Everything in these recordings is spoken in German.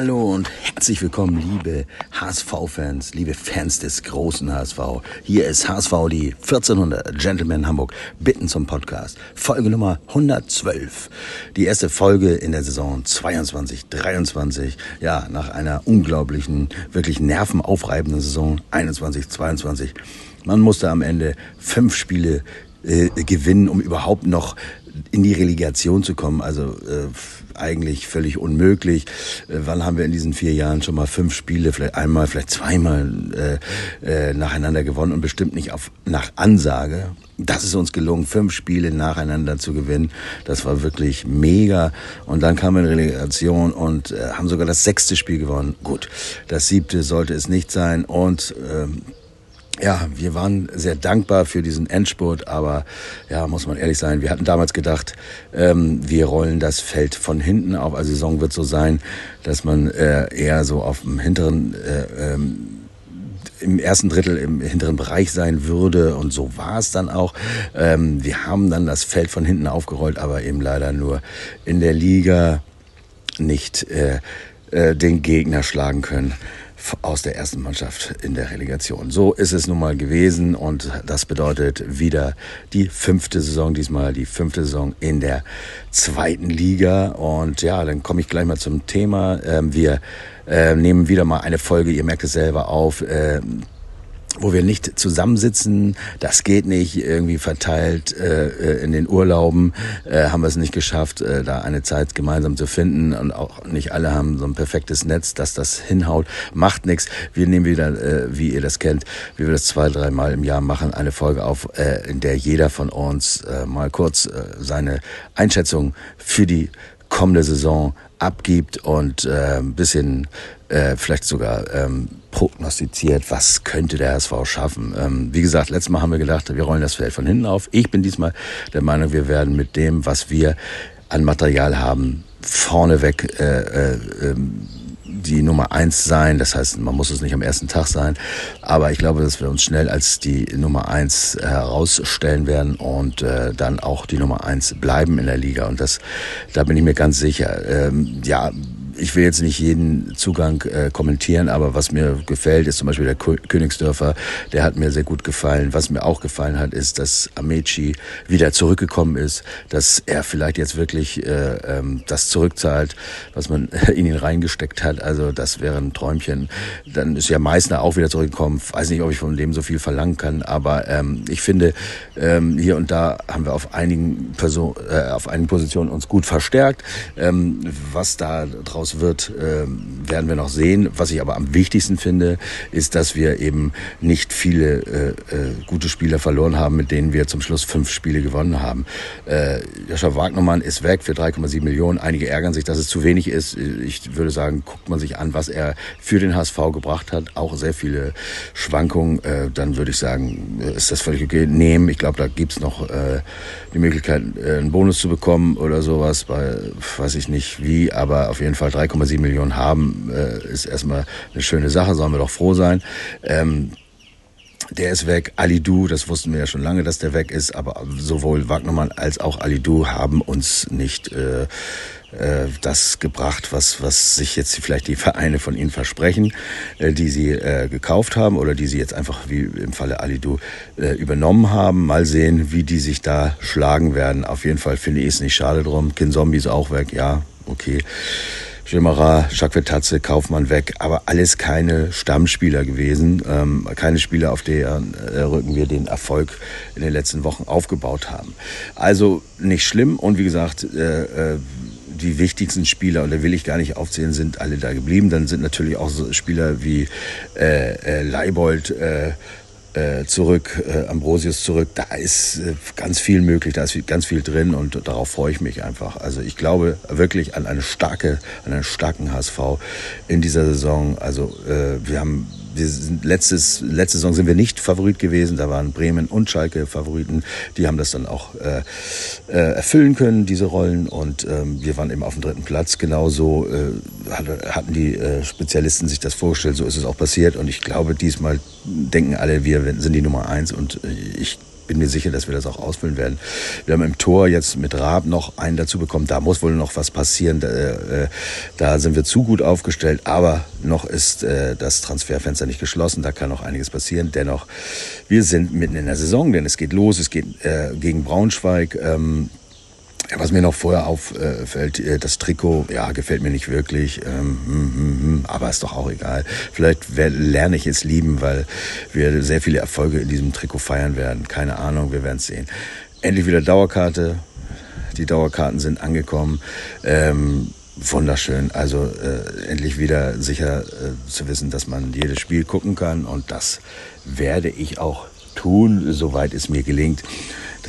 Hallo und herzlich willkommen, liebe HSV-Fans, liebe Fans des großen HSV. Hier ist HSV die 1400 Gentlemen Hamburg. Bitten zum Podcast. Folge Nummer 112. Die erste Folge in der Saison 22, 23. Ja, nach einer unglaublichen, wirklich nervenaufreibenden Saison 21, 22. Man musste am Ende fünf Spiele äh, gewinnen, um überhaupt noch in die Relegation zu kommen. Also äh, eigentlich völlig unmöglich. Äh, wann haben wir in diesen vier Jahren schon mal fünf Spiele, vielleicht einmal, vielleicht zweimal äh, äh, nacheinander gewonnen und bestimmt nicht auf nach Ansage. Das ist uns gelungen, fünf Spiele nacheinander zu gewinnen. Das war wirklich mega. Und dann kam eine Relegation und äh, haben sogar das sechste Spiel gewonnen. Gut, das siebte sollte es nicht sein. Und ähm, ja, wir waren sehr dankbar für diesen Endspurt, aber ja, muss man ehrlich sein, wir hatten damals gedacht, ähm, wir rollen das Feld von hinten auf. Also die Saison wird so sein, dass man äh, eher so auf dem hinteren äh, ähm, im ersten Drittel im hinteren Bereich sein würde und so war es dann auch. Ähm, wir haben dann das Feld von hinten aufgerollt, aber eben leider nur in der Liga nicht äh, äh, den Gegner schlagen können aus der ersten Mannschaft in der Relegation. So ist es nun mal gewesen und das bedeutet wieder die fünfte Saison, diesmal die fünfte Saison in der zweiten Liga. Und ja, dann komme ich gleich mal zum Thema. Ähm, wir äh, nehmen wieder mal eine Folge, ihr merkt es selber auf ähm, wo wir nicht zusammensitzen, das geht nicht, irgendwie verteilt äh, äh, in den Urlauben. Äh, haben wir es nicht geschafft, äh, da eine Zeit gemeinsam zu finden. Und auch nicht alle haben so ein perfektes Netz, dass das hinhaut, macht nichts. Wir nehmen wieder, äh, wie ihr das kennt, wie wir das zwei, dreimal im Jahr machen, eine Folge auf, äh, in der jeder von uns äh, mal kurz äh, seine Einschätzung für die kommende Saison abgibt und äh, ein bisschen äh, vielleicht sogar ähm, prognostiziert, was könnte der HSV schaffen. Ähm, wie gesagt, letztes Mal haben wir gedacht, wir rollen das Feld von hinten auf. Ich bin diesmal der Meinung, wir werden mit dem, was wir an Material haben, vorneweg äh, äh, ähm, die Nummer eins sein. Das heißt, man muss es nicht am ersten Tag sein. Aber ich glaube, dass wir uns schnell als die Nummer eins herausstellen werden und äh, dann auch die Nummer eins bleiben in der Liga. Und das, da bin ich mir ganz sicher. Ähm, ja, ich will jetzt nicht jeden Zugang äh, kommentieren, aber was mir gefällt, ist zum Beispiel der Königsdörfer, der hat mir sehr gut gefallen. Was mir auch gefallen hat, ist, dass Amici wieder zurückgekommen ist, dass er vielleicht jetzt wirklich äh, ähm, das zurückzahlt, was man in ihn reingesteckt hat. Also das wäre ein Träumchen. Dann ist ja Meißner auch wieder zurückgekommen. Weiß nicht, ob ich von dem so viel verlangen kann, aber ähm, ich finde, ähm, hier und da haben wir auf einigen, Person, äh, auf einigen Positionen uns gut verstärkt. Ähm, was da draus daraus wird, äh, werden wir noch sehen. Was ich aber am wichtigsten finde, ist, dass wir eben nicht viele äh, äh, gute Spieler verloren haben, mit denen wir zum Schluss fünf Spiele gewonnen haben. Joscha Wagnermann ist weg für 3,7 Millionen. Einige ärgern sich, dass es zu wenig ist. Ich würde sagen, guckt man sich an, was er für den HSV gebracht hat. Auch sehr viele Schwankungen. Dann würde ich sagen, ist das völlig okay. Nehmen. Ich glaube, da gibt's noch äh, die Möglichkeit, einen Bonus zu bekommen oder sowas. Bei, weiß ich nicht wie, aber auf jeden Fall 3,7 Millionen haben, äh, ist erstmal eine schöne Sache, sollen wir doch froh sein. Ähm, der ist weg. Alidu, das wussten wir ja schon lange, dass der weg ist, aber sowohl Wagnermann als auch Alidu haben uns nicht äh, äh, das gebracht, was, was sich jetzt vielleicht die Vereine von ihnen versprechen, äh, die sie äh, gekauft haben oder die sie jetzt einfach wie im Falle Alidu äh, übernommen haben. Mal sehen, wie die sich da schlagen werden. Auf jeden Fall finde ich es nicht schade drum. Kin Zombie ist auch weg, ja, okay. Schimmerer, Schakwetatze, Kaufmann weg, aber alles keine Stammspieler gewesen, ähm, keine Spieler, auf deren äh, Rücken wir den Erfolg in den letzten Wochen aufgebaut haben. Also nicht schlimm und wie gesagt, äh, äh, die wichtigsten Spieler, und da will ich gar nicht aufzählen, sind alle da geblieben. Dann sind natürlich auch so Spieler wie äh, äh, Leibold, äh, äh, zurück, äh, Ambrosius zurück. Da ist äh, ganz viel möglich, da ist ganz viel drin und darauf freue ich mich einfach. Also ich glaube wirklich an eine starke, an einen starken HSV in dieser Saison. Also äh, wir haben wir sind letztes, letzte Saison sind wir nicht Favorit gewesen. Da waren Bremen und Schalke Favoriten. Die haben das dann auch äh, äh, erfüllen können, diese Rollen. Und ähm, wir waren eben auf dem dritten Platz. Genauso äh, hatten die äh, Spezialisten sich das vorgestellt. So ist es auch passiert. Und ich glaube, diesmal denken alle, wir sind die Nummer eins. Und äh, ich bin mir sicher, dass wir das auch ausfüllen werden. Wir haben im Tor jetzt mit Raab noch einen dazu bekommen. Da muss wohl noch was passieren. Da, äh, da sind wir zu gut aufgestellt. Aber noch ist äh, das Transferfenster nicht geschlossen. Da kann noch einiges passieren. Dennoch, wir sind mitten in der Saison, denn es geht los. Es geht äh, gegen Braunschweig. Ähm, was mir noch vorher auffällt, äh, das Trikot, ja, gefällt mir nicht wirklich, ähm, hm, hm, hm, aber ist doch auch egal. Vielleicht lerne ich es lieben, weil wir sehr viele Erfolge in diesem Trikot feiern werden. Keine Ahnung, wir werden es sehen. Endlich wieder Dauerkarte. Die Dauerkarten sind angekommen. Ähm, wunderschön. Also äh, endlich wieder sicher äh, zu wissen, dass man jedes Spiel gucken kann. Und das werde ich auch tun, soweit es mir gelingt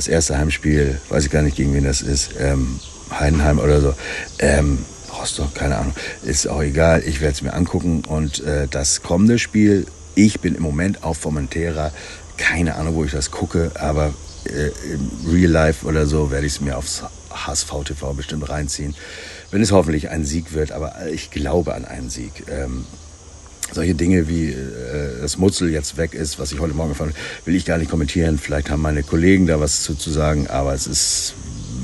das erste Heimspiel, weiß ich gar nicht, gegen wen das ist, ähm, Heidenheim oder so. Ähm, Rostock, keine Ahnung, ist auch egal. Ich werde es mir angucken und äh, das kommende Spiel, ich bin im Moment auf Formentera, keine Ahnung, wo ich das gucke, aber äh, im Real Life oder so werde ich es mir aufs HSV TV bestimmt reinziehen, wenn es hoffentlich ein Sieg wird, aber ich glaube an einen Sieg. Ähm, solche Dinge wie äh, das Mutzel jetzt weg ist, was ich heute Morgen fand, will ich gar nicht kommentieren. Vielleicht haben meine Kollegen da was zu, zu sagen, aber es ist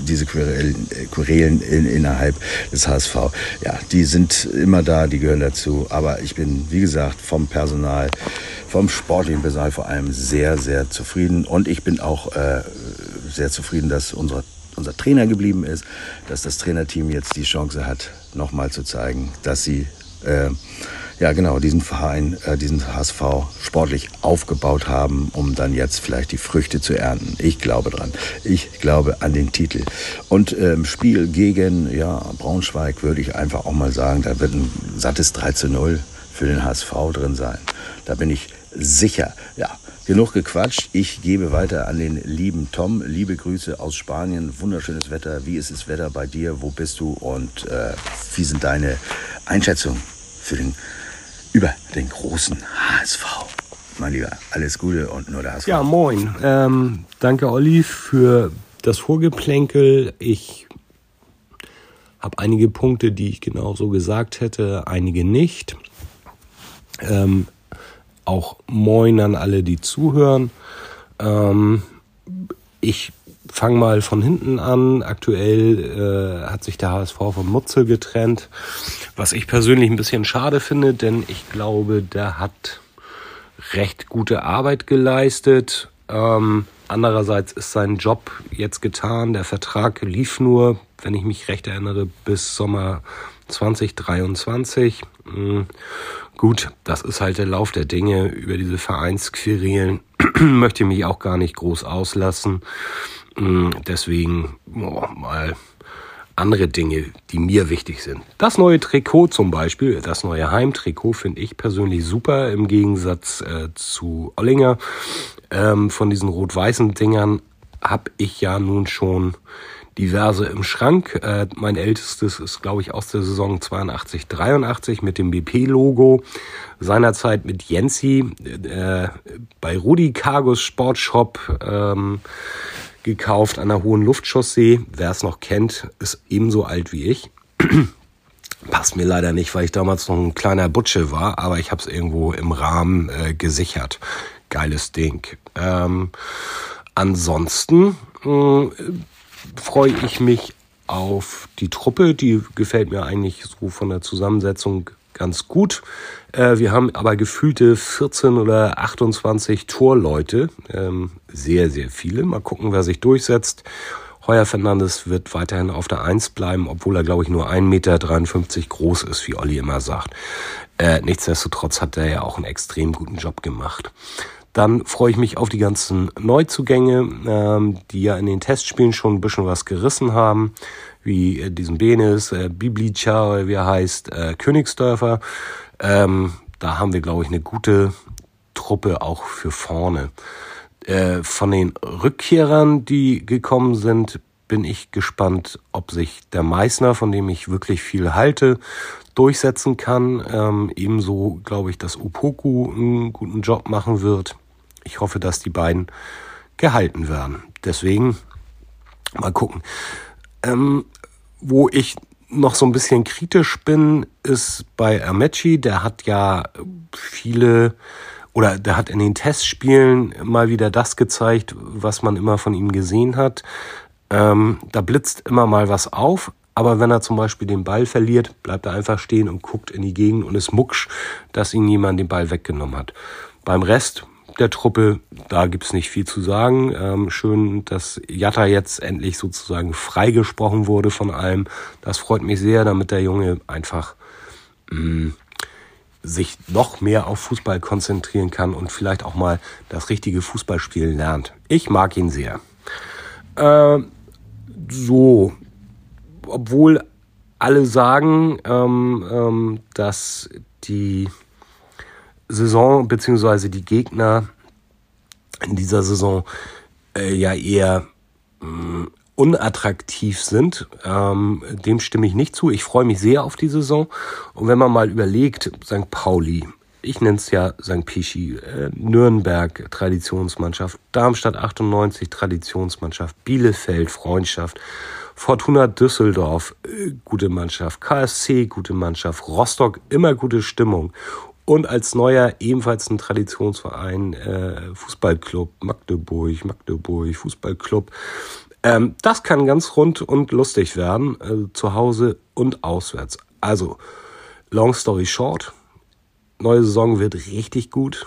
diese Querelen, Querelen in, innerhalb des HSV. Ja, die sind immer da, die gehören dazu. Aber ich bin, wie gesagt, vom Personal, vom sportlichen Personal vor allem sehr, sehr zufrieden. Und ich bin auch äh, sehr zufrieden, dass unsere unser Trainer geblieben ist, dass das Trainerteam jetzt die Chance hat, nochmal zu zeigen, dass sie äh, ja genau, diesen Verein, äh, diesen HSV sportlich aufgebaut haben, um dann jetzt vielleicht die Früchte zu ernten. Ich glaube dran. Ich glaube an den Titel. Und im ähm, Spiel gegen ja, Braunschweig würde ich einfach auch mal sagen, da wird ein sattes 3 zu 0 für den HSV drin sein. Da bin ich sicher. Ja, genug gequatscht. Ich gebe weiter an den lieben Tom. Liebe Grüße aus Spanien. Wunderschönes Wetter. Wie ist das Wetter bei dir? Wo bist du? Und äh, wie sind deine Einschätzungen für den über den großen HSV. Mein Lieber, alles Gute und nur der HSV. Ja, moin. Ähm, danke, Olli, für das Vorgeplänkel. Ich habe einige Punkte, die ich genau so gesagt hätte, einige nicht. Ähm, auch moin an alle, die zuhören. Ähm, ich fang mal von hinten an. Aktuell äh, hat sich der HSV vom Mutzel getrennt, was ich persönlich ein bisschen schade finde, denn ich glaube, der hat recht gute Arbeit geleistet. Ähm, andererseits ist sein Job jetzt getan. Der Vertrag lief nur, wenn ich mich recht erinnere, bis Sommer 2023. Mhm. Gut, das ist halt der Lauf der Dinge. Über diese Vereinsquerelen möchte ich mich auch gar nicht groß auslassen. Mm, deswegen oh, mal andere Dinge, die mir wichtig sind. Das neue Trikot zum Beispiel, das neue Heimtrikot finde ich persönlich super im Gegensatz äh, zu Ollinger. Ähm, von diesen rot-weißen Dingern habe ich ja nun schon diverse im Schrank. Äh, mein ältestes ist, glaube ich, aus der Saison 82, 83 mit dem BP-Logo. Seinerzeit mit Jensi äh, bei Rudi Cargos Sportshop. Ähm, gekauft an der Hohen Luftchaussee. Wer es noch kennt, ist ebenso alt wie ich. Passt mir leider nicht, weil ich damals noch ein kleiner Butsche war, aber ich habe es irgendwo im Rahmen äh, gesichert. Geiles Ding. Ähm, ansonsten äh, freue ich mich auf die Truppe. Die gefällt mir eigentlich so von der Zusammensetzung ganz gut. Äh, wir haben aber gefühlte 14 oder 28 Torleute. Ähm, sehr, sehr viele. Mal gucken, wer sich durchsetzt. Heuer Fernandes wird weiterhin auf der Eins bleiben, obwohl er, glaube ich, nur 1,53 Meter groß ist, wie Olli immer sagt. Äh, nichtsdestotrotz hat er ja auch einen extrem guten Job gemacht. Dann freue ich mich auf die ganzen Neuzugänge, ähm, die ja in den Testspielen schon ein bisschen was gerissen haben, wie äh, diesen Benes, äh, Biblica, wie er heißt, äh, Königsdörfer. Ähm, da haben wir, glaube ich, eine gute Truppe auch für vorne. Äh, von den Rückkehrern, die gekommen sind, bin ich gespannt, ob sich der Meißner, von dem ich wirklich viel halte, durchsetzen kann. Ähm, ebenso glaube ich, dass Upoku einen guten Job machen wird. Ich hoffe, dass die beiden gehalten werden. Deswegen mal gucken. Ähm, wo ich noch so ein bisschen kritisch bin, ist bei Amechi. Der hat ja viele oder der hat in den Testspielen mal wieder das gezeigt, was man immer von ihm gesehen hat. Ähm, da blitzt immer mal was auf, aber wenn er zum Beispiel den Ball verliert, bleibt er einfach stehen und guckt in die Gegend und ist mucksch, dass ihm jemand den Ball weggenommen hat. Beim Rest der Truppe, da gibt's nicht viel zu sagen. Ähm, schön, dass Jatta jetzt endlich sozusagen freigesprochen wurde von allem. Das freut mich sehr, damit der Junge einfach mh, mm, sich noch mehr auf Fußball konzentrieren kann und vielleicht auch mal das richtige Fußballspielen lernt. Ich mag ihn sehr. Äh, so, obwohl alle sagen, ähm, ähm, dass die Saison beziehungsweise die Gegner in dieser Saison äh, ja eher mh, mm, unattraktiv sind. Ähm, dem stimme ich nicht zu. Ich freue mich sehr auf die Saison. Und wenn man mal überlegt, St. Pauli, ich nenne es ja St. Pischi, äh, Nürnberg Traditionsmannschaft, Darmstadt 98 Traditionsmannschaft, Bielefeld Freundschaft, Fortuna Düsseldorf äh, gute Mannschaft, KSC gute Mannschaft, Rostock immer gute Stimmung und als neuer ebenfalls ein Traditionsverein äh, Fußballclub Magdeburg, Magdeburg Fußballclub. Ähm, das kann ganz rund und lustig werden, äh, zu Hause und auswärts. Also, long story short, neue Saison wird richtig gut.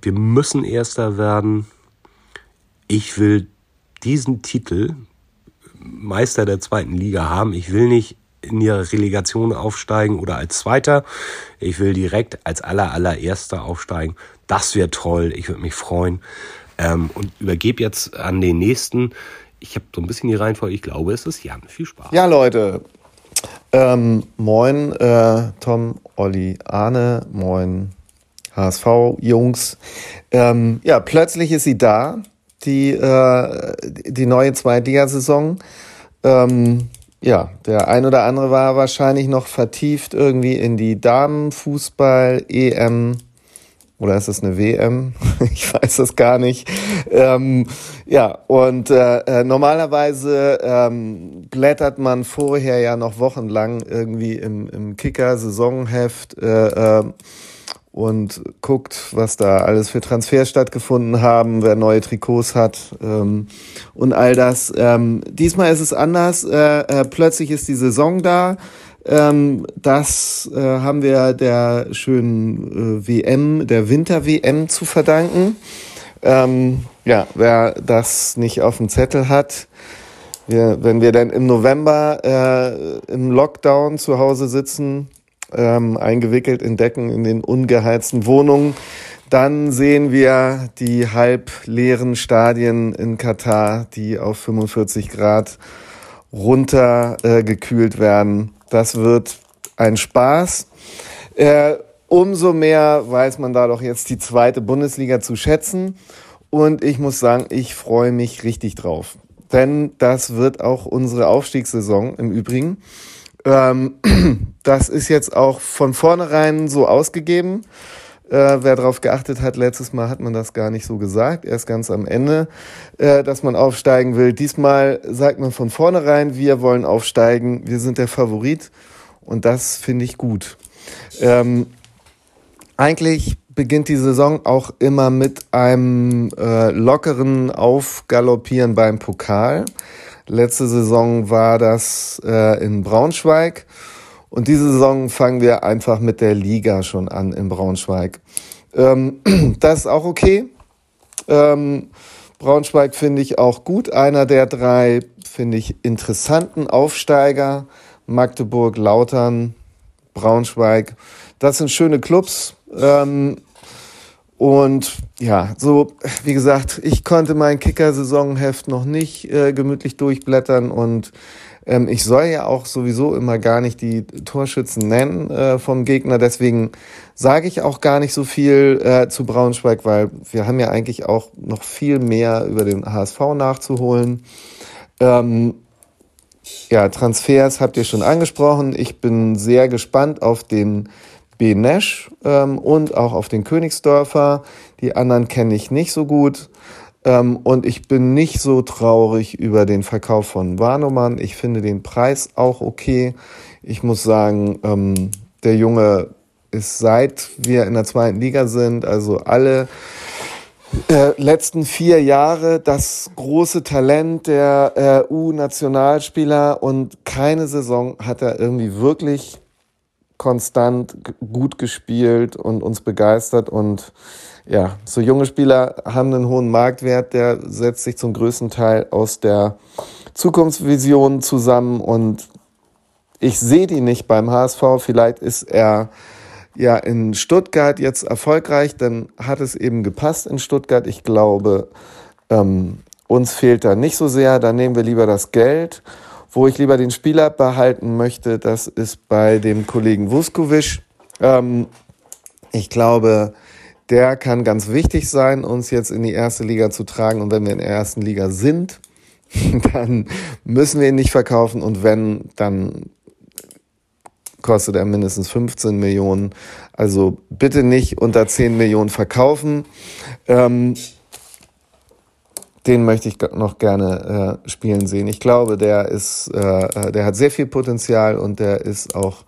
Wir müssen Erster werden. Ich will diesen Titel Meister der zweiten Liga haben. Ich will nicht in ihrer Relegation aufsteigen oder als Zweiter. Ich will direkt als aller allererster aufsteigen. Das wäre toll. Ich würde mich freuen. Ähm, und übergebe jetzt an den nächsten. Ich habe so ein bisschen die Reihenfolge. Ich glaube, es ist Jan. Viel Spaß. Ja, Leute. Ähm, moin, äh, Tom, Olli, Arne. Moin, HSV-Jungs. Ähm, ja, plötzlich ist sie da, die, äh, die neue Zweitligasaison. Ähm, ja, der ein oder andere war wahrscheinlich noch vertieft irgendwie in die Damenfußball-EM oder ist es eine WM? ich weiß es gar nicht. Ähm, ja, und äh, äh, normalerweise ähm, blättert man vorher ja noch wochenlang irgendwie im, im Kicker-Saisonheft. Äh, äh, und guckt, was da alles für Transfers stattgefunden haben, wer neue Trikots hat ähm, und all das. Ähm, diesmal ist es anders. Äh, äh, plötzlich ist die Saison da. Ähm, das äh, haben wir der schönen äh, WM, der Winter-WM zu verdanken. Ähm, ja, wer das nicht auf dem Zettel hat, wir, wenn wir dann im November äh, im Lockdown zu Hause sitzen, ähm, eingewickelt in Decken in den ungeheizten Wohnungen. Dann sehen wir die halb leeren Stadien in Katar, die auf 45 Grad runtergekühlt äh, werden. Das wird ein Spaß. Äh, umso mehr weiß man da doch jetzt die zweite Bundesliga zu schätzen. Und ich muss sagen, ich freue mich richtig drauf. Denn das wird auch unsere Aufstiegssaison im Übrigen. Ähm, das ist jetzt auch von vornherein so ausgegeben. Äh, wer darauf geachtet hat, letztes Mal hat man das gar nicht so gesagt, erst ganz am Ende, äh, dass man aufsteigen will. Diesmal sagt man von vornherein, wir wollen aufsteigen, wir sind der Favorit und das finde ich gut. Ähm, eigentlich beginnt die Saison auch immer mit einem äh, lockeren Aufgaloppieren beim Pokal. Letzte Saison war das äh, in Braunschweig. Und diese Saison fangen wir einfach mit der Liga schon an in Braunschweig. Ähm, das ist auch okay. Ähm, Braunschweig finde ich auch gut. Einer der drei, finde ich, interessanten Aufsteiger. Magdeburg, Lautern, Braunschweig. Das sind schöne Clubs. Ähm, und ja, so, wie gesagt, ich konnte mein Kicker-Saisonheft noch nicht äh, gemütlich durchblättern und ähm, ich soll ja auch sowieso immer gar nicht die Torschützen nennen äh, vom Gegner. Deswegen sage ich auch gar nicht so viel äh, zu Braunschweig, weil wir haben ja eigentlich auch noch viel mehr über den HSV nachzuholen. Ähm, ja, Transfers habt ihr schon angesprochen. Ich bin sehr gespannt auf den B. Nash ähm, und auch auf den Königsdörfer. Die anderen kenne ich nicht so gut. Ähm, und ich bin nicht so traurig über den Verkauf von Warnumann. Ich finde den Preis auch okay. Ich muss sagen, ähm, der Junge ist seit wir in der zweiten Liga sind, also alle äh, letzten vier Jahre das große Talent der äh, U-Nationalspieler und keine Saison hat er irgendwie wirklich konstant gut gespielt und uns begeistert und ja, so junge Spieler haben einen hohen Marktwert, der setzt sich zum größten Teil aus der Zukunftsvision zusammen und ich sehe die nicht beim HSV. Vielleicht ist er ja in Stuttgart jetzt erfolgreich, dann hat es eben gepasst in Stuttgart. Ich glaube, ähm, uns fehlt da nicht so sehr. Da nehmen wir lieber das Geld. Wo ich lieber den Spieler behalten möchte, das ist bei dem Kollegen Vuskovic. Ähm, ich glaube, der kann ganz wichtig sein, uns jetzt in die erste Liga zu tragen. Und wenn wir in der ersten Liga sind, dann müssen wir ihn nicht verkaufen. Und wenn, dann kostet er mindestens 15 Millionen. Also bitte nicht unter 10 Millionen verkaufen. Ähm, den möchte ich noch gerne äh, spielen sehen. Ich glaube, der ist, äh, äh, der hat sehr viel Potenzial und der ist auch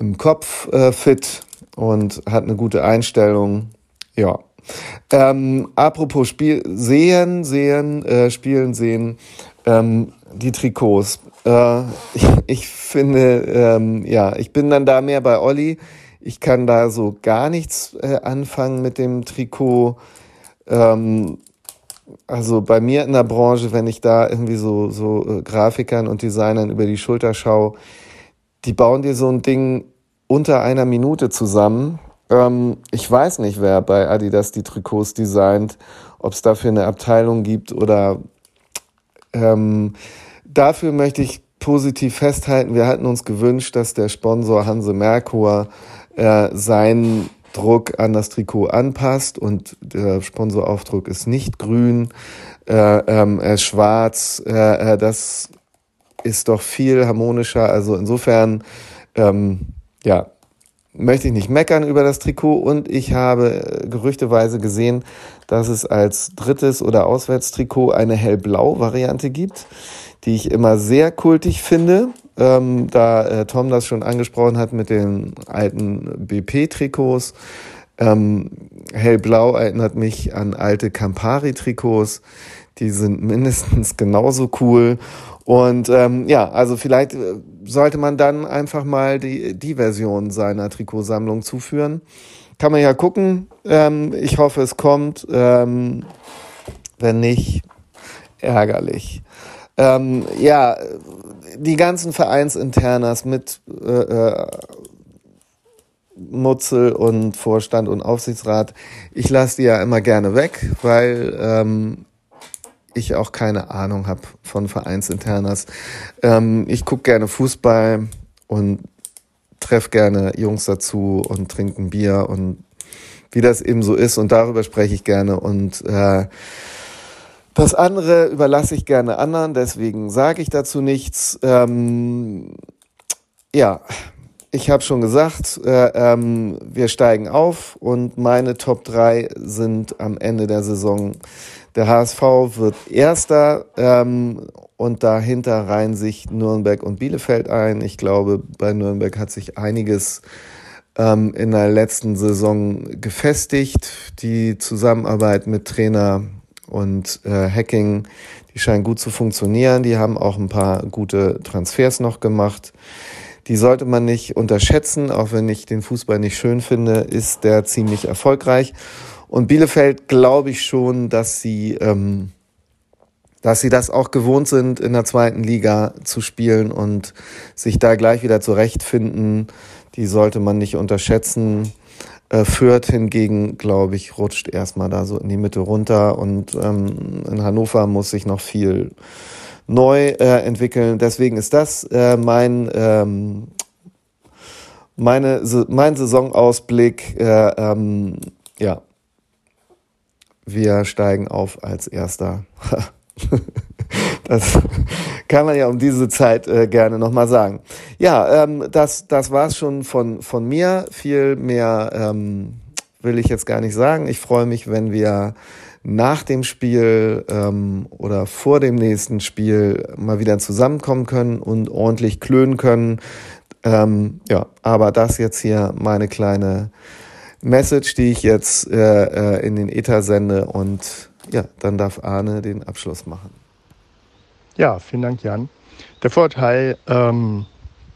im Kopf äh, fit und hat eine gute Einstellung. Ja. Ähm, apropos Spiel sehen, sehen, äh, spielen, sehen. Ähm, die Trikots. Äh, ich, ich, finde, ähm, ja, ich bin dann da mehr bei Olli. Ich kann da so gar nichts äh, anfangen mit dem Trikot. Ähm, also bei mir in der Branche, wenn ich da irgendwie so, so äh, Grafikern und Designern über die Schulter schaue, die bauen dir so ein Ding unter einer Minute zusammen. Ähm, ich weiß nicht, wer bei Adidas die Trikots designt, ob es dafür eine Abteilung gibt oder ähm, dafür möchte ich positiv festhalten, wir hatten uns gewünscht, dass der Sponsor Hanse Merkur äh, seinen Druck an das Trikot anpasst und der Sponsoraufdruck ist nicht grün, äh, ähm, ist schwarz. Äh, äh, das ist doch viel harmonischer. Also insofern, ähm, ja, möchte ich nicht meckern über das Trikot und ich habe äh, gerüchteweise gesehen, dass es als drittes oder Auswärtstrikot eine hellblau-Variante gibt, die ich immer sehr kultig finde. Ähm, da äh, Tom das schon angesprochen hat mit den alten BP-Trikots. Ähm, hellblau erinnert mich an alte Campari-Trikots. Die sind mindestens genauso cool. Und ähm, ja, also vielleicht äh, sollte man dann einfach mal die, die Version seiner Trikotsammlung zuführen. Kann man ja gucken. Ähm, ich hoffe, es kommt. Ähm, wenn nicht, ärgerlich. Ähm, ja, die ganzen Vereinsinternas mit äh, äh, Mutzel und Vorstand und Aufsichtsrat, ich lasse die ja immer gerne weg, weil ähm, ich auch keine Ahnung habe von Vereinsinternas. Ähm, ich gucke gerne Fußball und treffe gerne Jungs dazu und trinke ein Bier und wie das eben so ist und darüber spreche ich gerne und äh, das andere überlasse ich gerne anderen, deswegen sage ich dazu nichts. Ähm, ja, ich habe schon gesagt, äh, ähm, wir steigen auf und meine Top 3 sind am Ende der Saison der HSV wird Erster ähm, und dahinter reihen sich Nürnberg und Bielefeld ein. Ich glaube, bei Nürnberg hat sich einiges ähm, in der letzten Saison gefestigt. Die Zusammenarbeit mit Trainer und äh, Hacking, die scheint gut zu funktionieren. Die haben auch ein paar gute Transfers noch gemacht. Die sollte man nicht unterschätzen, auch wenn ich den Fußball nicht schön finde, ist der ziemlich erfolgreich. Und Bielefeld glaube ich schon, dass sie, ähm, dass sie das auch gewohnt sind, in der zweiten Liga zu spielen und sich da gleich wieder zurechtfinden. Die sollte man nicht unterschätzen. Äh, Fürth hingegen, glaube ich, rutscht erstmal da so in die Mitte runter und ähm, in Hannover muss sich noch viel neu äh, entwickeln. Deswegen ist das äh, mein ähm, meine mein Saisonausblick. Äh, ähm, ja, wir steigen auf als Erster. das kann man ja um diese Zeit äh, gerne nochmal sagen. Ja, ähm, das, das war's schon von, von mir. Viel mehr ähm, will ich jetzt gar nicht sagen. Ich freue mich, wenn wir nach dem Spiel ähm, oder vor dem nächsten Spiel mal wieder zusammenkommen können und ordentlich klönen können. Ähm, ja, aber das jetzt hier meine kleine Message, die ich jetzt äh, äh, in den Ether sende und ja, dann darf Arne den Abschluss machen. Ja, vielen Dank, Jan. Der Vorteil ähm,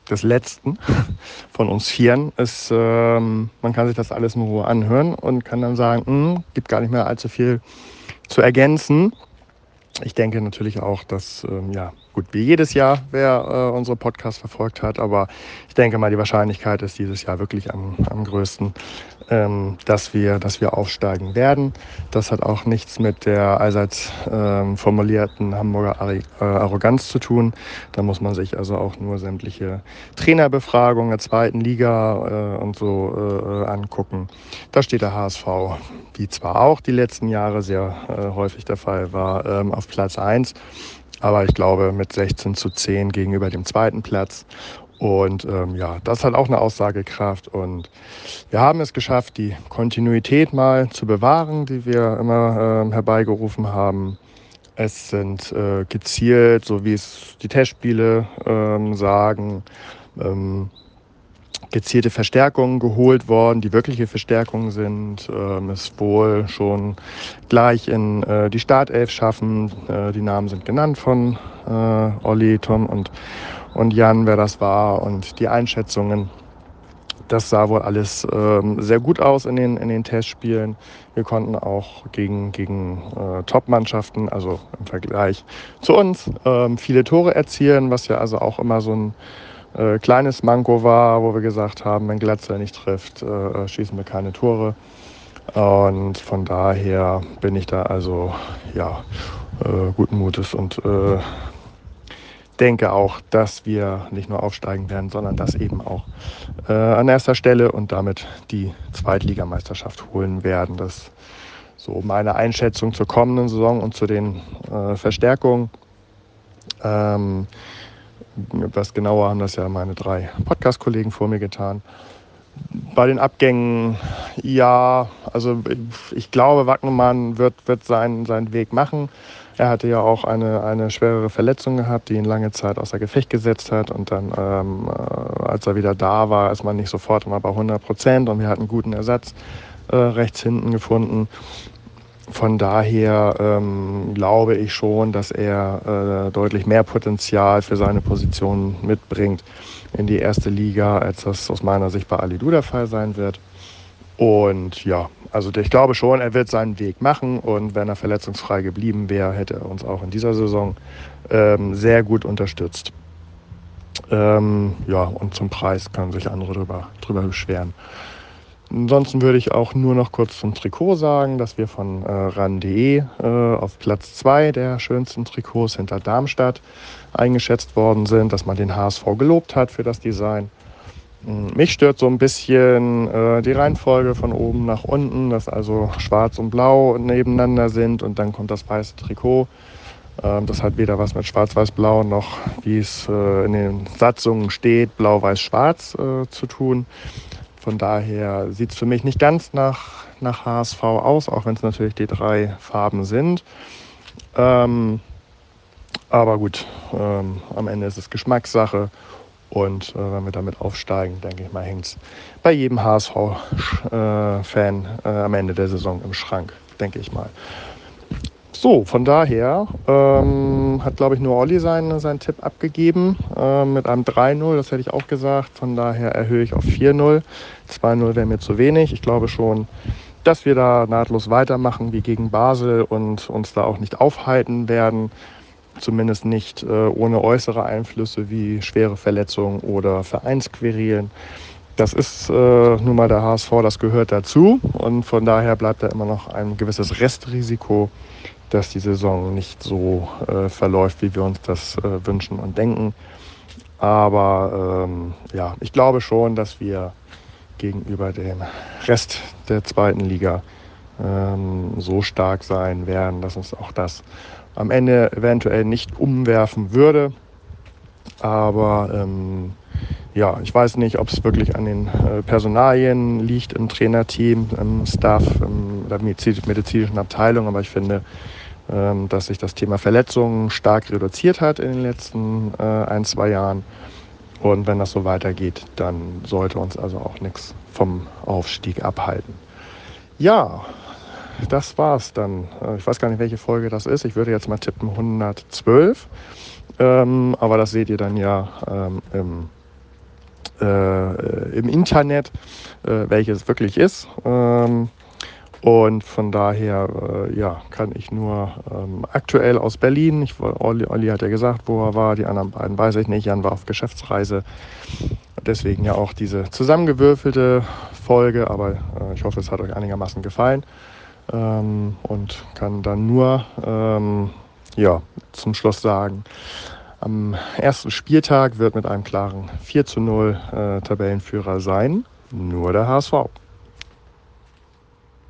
des letzten von uns Vieren ist, ähm, man kann sich das alles in Ruhe anhören und kann dann sagen, mh, hm, gibt gar nicht mehr allzu viel zu ergänzen. Ich denke natürlich auch, dass, ähm, ja, gut, wie jedes Jahr, wer äh, unsere Podcast verfolgt hat, aber ich denke mal, die Wahrscheinlichkeit ist dieses Jahr wirklich am, am größten, ähm, dass, wir, dass wir aufsteigen werden. Das hat auch nichts mit der allseits ähm, formulierten Hamburger äh, Arroganz zu tun. Da muss man sich also auch nur sämtliche Trainerbefragungen der zweiten Liga äh, und so äh, angucken. Da steht der HSV, wie zwar auch die letzten Jahre sehr äh, häufig der Fall war, ähm, auf Platz 1 aber ich glaube mit 16 zu 10 gegenüber dem zweiten Platz. Und ähm, ja, das hat auch eine Aussagekraft. Und wir haben es geschafft, die Kontinuität mal zu bewahren, die wir immer ähm, herbeigerufen haben. Es sind äh, gezielt, so wie es die Testspiele ähm, sagen, ähm, gezielte Verstärkungen geholt worden, die wirkliche Verstärkungen sind, ähm, es wohl schon gleich in äh, die Startelf schaffen. Äh, die Namen sind genannt von äh, Olli, Tom und und Jan, wer das war und die Einschätzungen. Das sah wohl alles ähm, sehr gut aus in den, in den Testspielen. Wir konnten auch gegen, gegen äh, Top-Mannschaften, also im Vergleich zu uns, ähm, viele Tore erzielen, was ja also auch immer so ein äh, kleines Manko war, wo wir gesagt haben, wenn Glatzer nicht trifft, äh, schießen wir keine Tore. Und von daher bin ich da also ja, äh, guten Mutes und äh, denke auch, dass wir nicht nur aufsteigen werden, sondern das eben auch äh, an erster Stelle und damit die Zweitligameisterschaft holen werden. Das ist so meine Einschätzung zur kommenden Saison und zu den äh, Verstärkungen. Ähm, etwas genauer haben das ja meine drei Podcast-Kollegen vor mir getan. Bei den Abgängen, ja, also ich glaube, Wackenmann wird, wird seinen, seinen Weg machen. Er hatte ja auch eine, eine schwerere Verletzung gehabt, die ihn lange Zeit außer Gefecht gesetzt hat. Und dann, ähm, äh, als er wieder da war, ist man nicht sofort immer bei 100 Prozent. Und wir hatten einen guten Ersatz äh, rechts hinten gefunden. Von daher ähm, glaube ich schon, dass er äh, deutlich mehr Potenzial für seine Position mitbringt in die erste Liga, als das aus meiner Sicht bei Ali Du der Fall sein wird. Und ja, also ich glaube schon, er wird seinen Weg machen und wenn er verletzungsfrei geblieben wäre, hätte er uns auch in dieser Saison ähm, sehr gut unterstützt. Ähm, ja, und zum Preis können sich andere drüber, drüber beschweren. Ansonsten würde ich auch nur noch kurz zum Trikot sagen, dass wir von äh, ran.de äh, auf Platz 2 der schönsten Trikots hinter Darmstadt eingeschätzt worden sind, dass man den HSV gelobt hat für das Design. Mich stört so ein bisschen äh, die Reihenfolge von oben nach unten, dass also schwarz und blau nebeneinander sind und dann kommt das weiße Trikot. Ähm, das hat weder was mit schwarz-weiß-blau noch, wie es äh, in den Satzungen steht, blau-weiß-schwarz äh, zu tun. Von daher sieht es für mich nicht ganz nach, nach HSV aus, auch wenn es natürlich die drei Farben sind. Ähm, aber gut, ähm, am Ende ist es Geschmackssache. Und äh, wenn wir damit aufsteigen, denke ich mal, hängt es bei jedem HSV-Fan äh, äh, am Ende der Saison im Schrank, denke ich mal. So, von daher ähm, hat, glaube ich, nur Olli seinen, seinen Tipp abgegeben äh, mit einem 3-0, das hätte ich auch gesagt. Von daher erhöhe ich auf 4-0. 2-0 wäre mir zu wenig. Ich glaube schon, dass wir da nahtlos weitermachen wie gegen Basel und uns da auch nicht aufhalten werden zumindest nicht äh, ohne äußere Einflüsse wie schwere Verletzungen oder Vereinsquerelen. Das ist äh, nun mal der HSV, das gehört dazu und von daher bleibt da immer noch ein gewisses Restrisiko, dass die Saison nicht so äh, verläuft, wie wir uns das äh, wünschen und denken. Aber ähm, ja, ich glaube schon, dass wir gegenüber dem Rest der zweiten Liga ähm, so stark sein werden, dass uns auch das am Ende eventuell nicht umwerfen würde. Aber ähm, ja, ich weiß nicht, ob es wirklich an den äh, Personalien liegt im Trainerteam, im Staff, in der medizinischen Abteilung, aber ich finde, dass sich das Thema Verletzungen stark reduziert hat in den letzten äh, ein, zwei Jahren. Und wenn das so weitergeht, dann sollte uns also auch nichts vom Aufstieg abhalten. Ja, das war's dann. Äh, ich weiß gar nicht, welche Folge das ist. Ich würde jetzt mal tippen 112. Ähm, aber das seht ihr dann ja ähm, im, äh, im Internet, äh, welches wirklich ist. Ähm, und von daher äh, ja, kann ich nur ähm, aktuell aus Berlin, ich, Olli, Olli hat ja gesagt, wo er war, die anderen beiden weiß ich nicht, Jan war auf Geschäftsreise. Deswegen ja auch diese zusammengewürfelte Folge, aber äh, ich hoffe, es hat euch einigermaßen gefallen. Ähm, und kann dann nur ähm, ja, zum Schluss sagen, am ersten Spieltag wird mit einem klaren 4 zu 0 äh, Tabellenführer sein, nur der HSV.